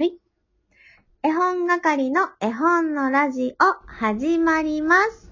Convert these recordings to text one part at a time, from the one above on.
はい。絵本係の絵本のラジオ始まります。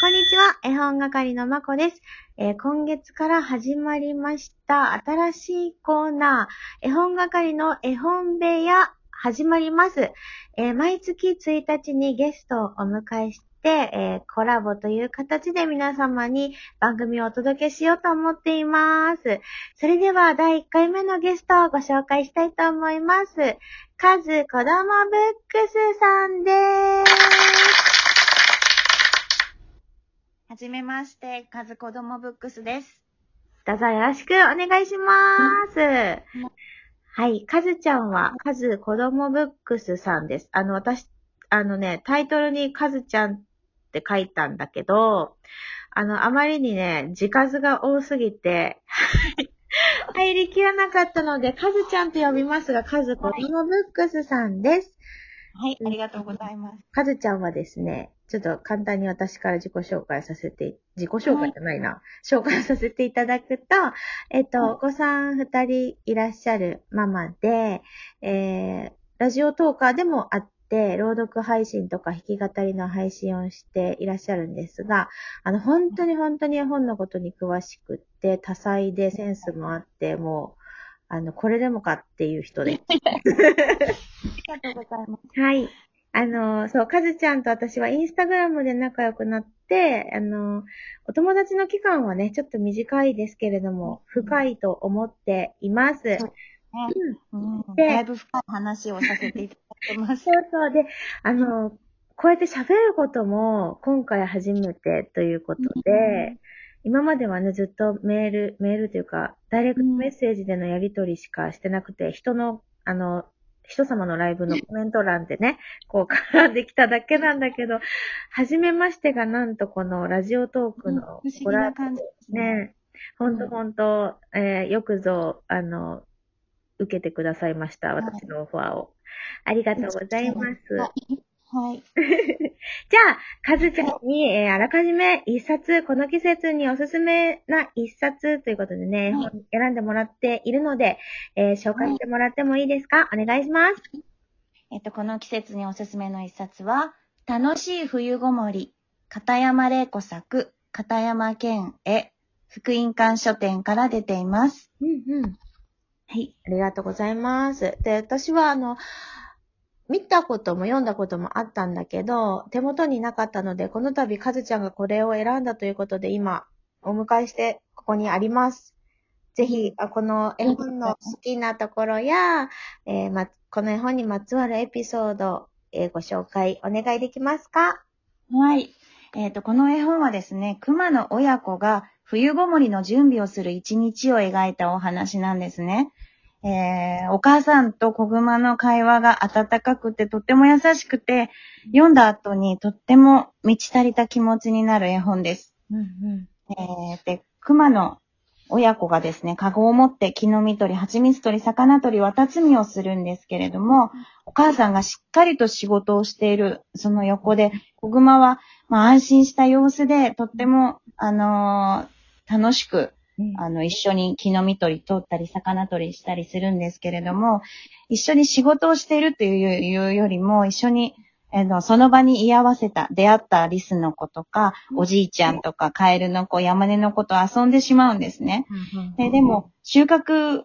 こんにちは、絵本係のまこです、えー今月から始まりました。新しいコーナー、絵本係の絵本部屋始まります。えー毎月1日にゲストをお迎えして、えーコラボという形で皆様に番組をお届けしようと思っています。それでは第1回目のゲストをご紹介したいと思います。カズ子供ブックスさんです。はじめまして、カズ子供ブックスです。どうぞよろしくお願いします。はい、カズちゃんは、カズ子供ブックスさんです。あの、私、あのね、タイトルにカズちゃんって書いたんだけど、あの、あまりにね、字数が多すぎて、入りきらなかったので、カズちゃんと呼びますが、カズ子供ブックスさんです。はい、ありがとうございます。カズちゃんはですね、ちょっと簡単に私から自己紹介させて、自己紹介じゃないな、紹介させていただくと、えっと、お子さん二人いらっしゃるママで、えー、ラジオトーカーでもあって、朗読配信とか弾き語りの配信をしていらっしゃるんですが、あの、本当に本当に絵本のことに詳しくって、多彩でセンスもあって、もう、あの、これでもかっていう人で。ありがとうございます。はい。あの、そう、かずちゃんと私はインスタグラムで仲良くなって、あの、お友達の期間はね、ちょっと短いですけれども、深いと思っています。そうそううん、でだいぶ深い話をさせていただいてます。そうで、あの、こうやって喋ることも今回初めてということで、今まではね、ずっとメール、メールというか、ダイレクトメッセージでのやりとりしかしてなくて、人の、あの、人様のライブのコメント欄でね、こう絡んできただけなんだけど、初めましてがなんとこのラジオトークの不思議な感じですね。ね、ほんとほんと、えーよくぞ、あの、受けてくださいました、はい私のオファーを。ありがとうございます。はい。じゃあ、かずちゃんに、えーあらかじめ一冊、この季節におすすめな一冊ということでね、はい本選んでもらっているので、えー紹介してもらってもいいですか、お願いします。えっと、この季節におすすめの一冊は、楽しい冬ごもり、片山玲子作、片山健絵、福音館書店から出ています。うんうん。はい。ありがとうございます。で、私はあの、見たことも読んだこともあったんだけど、手元になかったので、この度、かずちゃんがこれを選んだということで、今、お迎えして、ここにあります。ぜひ、この絵本の好きなところや、えーま、この絵本にまつわるエピソード、えーご紹介お願いできますか？はい。えっ、と、この絵本はですね、熊の親子が冬ごもりの準備をする一日を描いたお話なんですね。えーお母さんと子熊の会話が温かくてとっても優しくて、読んだ後にとっても満ち足りた気持ちになる絵本です。うんうん。えーで、熊の親子がですね、カゴを持って木の実取り、蜂蜜取り、魚取り、綿摘みをするんですけれども、お母さんがしっかりと仕事をしている、その横で、子熊は、まあ、安心した様子で、とっても、あのー楽しく、あの、一緒に木の実取り取ったり、魚取りしたりするんですけれども、一緒に仕事をしているというよりも、一緒に、あの、その場に居合わせた、出会ったリスの子とか、おじいちゃんとか、カエルの子、山根の子と遊んでしまうんですね。ででも、収穫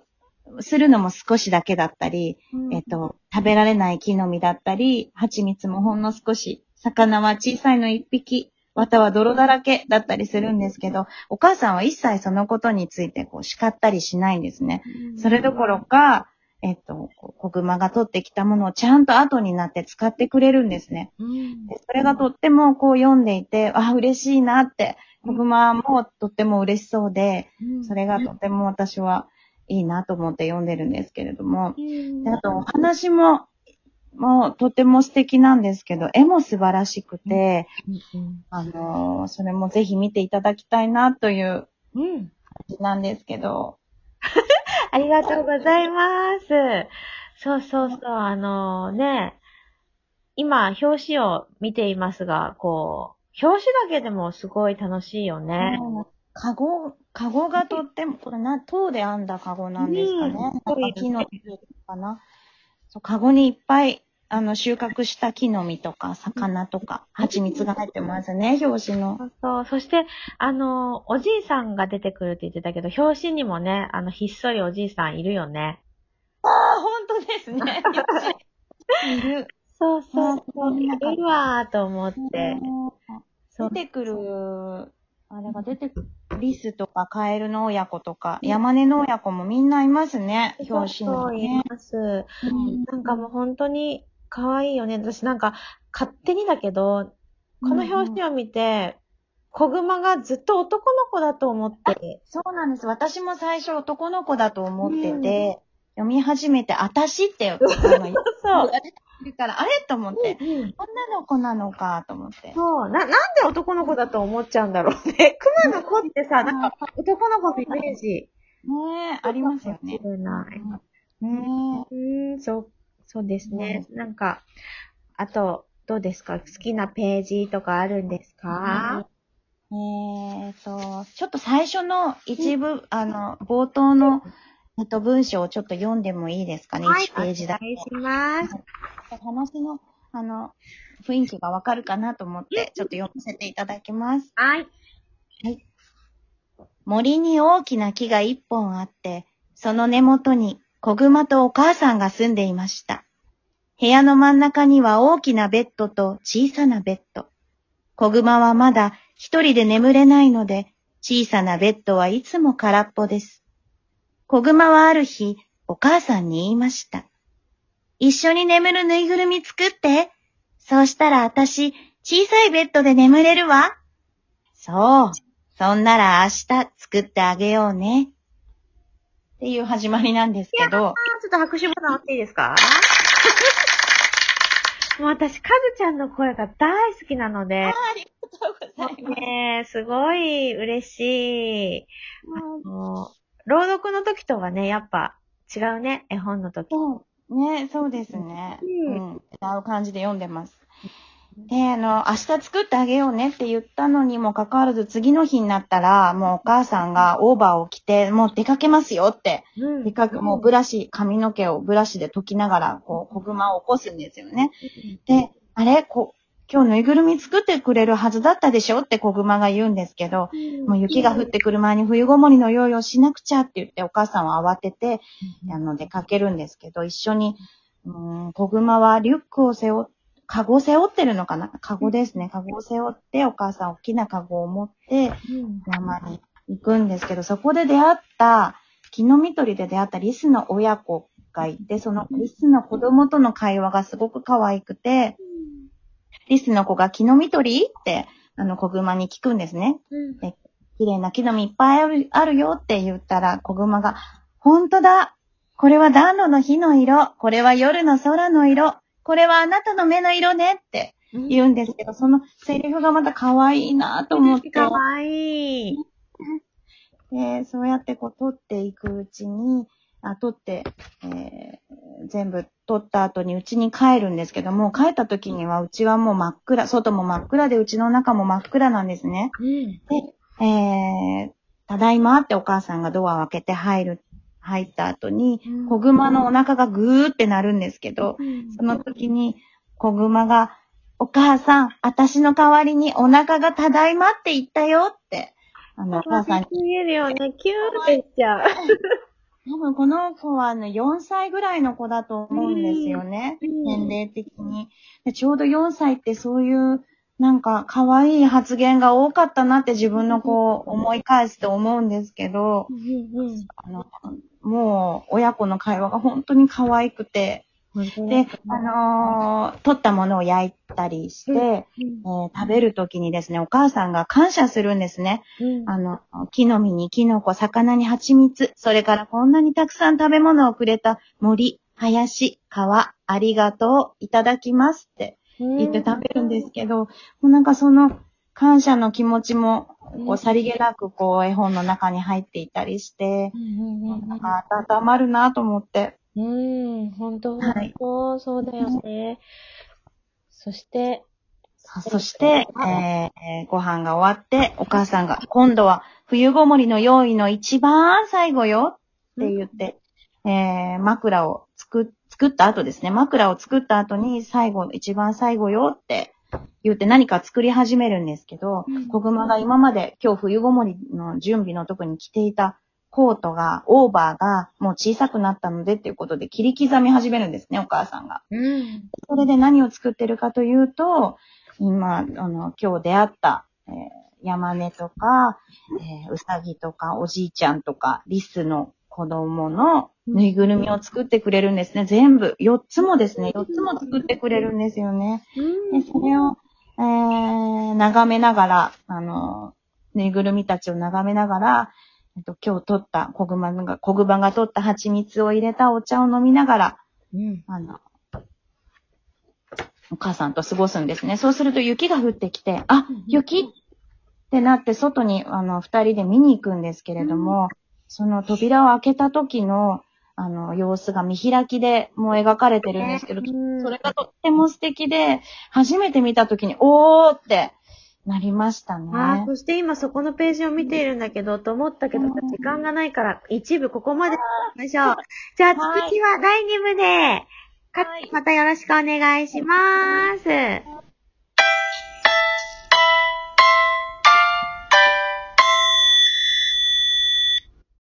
するのも少しだけだったり、うん、えっと、食べられない木の実だったり、蜂蜜もほんの少し、魚は小さいの一匹、綿は泥だらけだったりするんですけど、お母さんは一切そのことについてこう叱ったりしないんですね。それどころか、えっと、子熊が取ってきたものをちゃんと後になって使ってくれるんですね。うん、でそれがとってもこう読んでいて、あ、嬉しいなって、子熊もとっても嬉しそうで、それがとても私はいいなと思って読んでるんですけれども、うん、であとお話も、もうとても素敵なんですけど、絵も素晴らしくて、うんあのーそれもぜひ見ていただきたいなといううん、うん。感じなんですけど、ありがとうございます。そうそうそう、あのね、今、表紙を見ていますが、こう、表紙だけでもすごい楽しいよね。うんカゴ、カゴがとっても、これな、塔で編んだカゴなんですかね。うん木の実かな。そう、カゴにいっぱい、あの、収穫した木の実とか、魚とか、蜂蜜が入ってますね、表紙の。そうそう。そして、あの、おじいさんが出てくるって言ってたけど、表紙にもね、あの、ひっそりおじいさんいるよね。ああ、本当ですね。いる。そうそうそう。いるわーと思って。出てくる、あれが出てくる、リスとかカエルの親子とか、山根の親子もみんないますね、表紙そう、いにね。ます。うんなんかもう本当に可愛いよね。私なんか、勝手にだけど、この表紙を見て、小熊がずっと男の子だと思って、そうなんです。私も最初男の子だと思ってて、読み始めて、あたしって、あの、そう。いるから、あれと思って、うん女の子なのかと思って。そう。な、なんで男の子だと思っちゃうんだろうね。熊の子ってさ、なんか男の子のイメージ。ねえ、ありますよね。しれない。ねうーん、そう、そうですね。なんか、あと、どうですか？好きなページとかあるんですか、え。えーと、ちょっと最初の一部、あの、冒頭の、えっと、文章をちょっと読んでもいいですかね、はい、1ページだけ。お願いします。話の、あの、雰囲気がわかるかなと思って、ちょっと読ませていただきます。はい。森に大きな木が一本あって、その根元に小熊とお母さんが住んでいました。部屋の真ん中には大きなベッドと小さなベッド。小熊はまだ一人で眠れないので、小さなベッドはいつも空っぽです。小熊はある日、お母さんに言いました。一緒に眠るぬいぐるみ作って。そうしたら私、小さいベッドで眠れるわ。そう。そんなら明日作ってあげようね。っていう始まりなんですけど。ちょっと拍手ボタン押していいですか？もう私、かずちゃんの声が大好きなので、ありがとうございます。ねえすごい嬉しい。もう朗読の時とはね、やっぱ違うね、絵本の時。そう。ね、そうですね。ううんん。違う感じで読んでます。で、あの、明日作ってあげようねって言ったのにもかかわらず、次の日になったら、もうお母さんがオーバーを着て、もう出かけますよって。うんでかく、もうブラシ、髪の毛をブラシで解きながら、こう、小熊を起こすんですよね。で、あれこ今日ぬいぐるみ作ってくれるはずだったでしょって小熊が言うんですけど、もう雪が降ってくる前に冬ごもりの用意をしなくちゃって言ってお母さんは慌てて、あの、出かけるんですけど、一緒に、うーん、小熊はリュックを背負っ、カゴを背負ってるのかな？カゴですね。カゴを背負って、お母さん大きなカゴを持って、うん。山に行くんですけど、そこで出会った、木の実取りで出会ったリスの親子がいて、そのリスの子供との会話がすごく可愛くて、リスの子が木の実取り？って、あの、小熊に聞くんですね。うん綺麗な木の実いっぱいあるあるよって言ったら、小熊が、ほんとだこれは暖炉の火の色これは夜の空の色これはあなたの目の色ねって言うんですけど、そのセリフがまた可愛いなと思って。かわいい。で、そうやってこう取っていくうちに、あ取って、えー全部取った後に家に帰るんですけども、帰った時にはうちはもう真っ暗、外も真っ暗でうちの中も真っ暗なんですね。うん。えー、ただいまってお母さんがドアを開けて入る、入った後にうん、小熊のお腹がぐーってなるんですけど、その時に小熊が、お母さん、私の代わりにお腹がただいまって言ったよって、あの、お母さんに見えるよね。キューってしちゃう。多分この子はね、4歳ぐらいの子だと思うんですよね。うん年齢的にで。ちょうど4歳ってそういう、なんか可愛い発言が多かったなって自分のこう思い返すと思うんですけど、あの、もう親子の会話が本当に可愛くて、で、あのー取ったものを焼いたりして、えー食べるときにですね、お母さんが感謝するんですね。あの、木の実にキノコ、魚に蜂蜜、それからこんなにたくさん食べ物をくれた森、林、川、ありがとう、いただきますって言って食べるんですけど、もうなんかその感謝の気持ちも、こうさりげなくこう絵本の中に入っていたりして、なんか温まるなと思って。うん、本当はい。本当、そうだよね。そして、さそして、えーご飯が終わって、お母さんが、今度は冬ごもりの用意の一番最後よって言って、えー枕を作、作った後ですね、枕を作った後に最後、一番最後よって言って何か作り始めるんですけど、うん。小熊が今まで今日冬ごもりの準備の時に着ていたコートが、オーバーがもう小さくなったのでっていうことで切り刻み始めるんですね、お母さんが。うん。それで何を作ってるかというと、今、あの、今日出会った、えー山根とか、えーうさぎとか、おじいちゃんとか、リスの子供のぬいぐるみを作ってくれるんですね。全部、4つもですね、4つも作ってくれるんですよね。で、それを、えー、眺めながら、あの、ぬいぐるみたちを眺めながら、えっと、今日取った、小熊が、小熊が取った蜂蜜を入れたお茶を飲みながら、うん。あの、お母さんと過ごすんですね。そうすると雪が降ってきて、あ、雪ってなって外に、あの、二人で見に行くんですけれども、その扉を開けた時の、あの、様子が見開きでもう描かれてるんですけど、うんそれがとっても素敵で、初めて見た時に、おーってなりましたね。ああ、そして今そこのページを見ているんだけど、と思ったけど、時間がないから、一部ここまで行きましょう。じゃあ、はい続きは第2部で、かはいまたよろしくお願いします。はい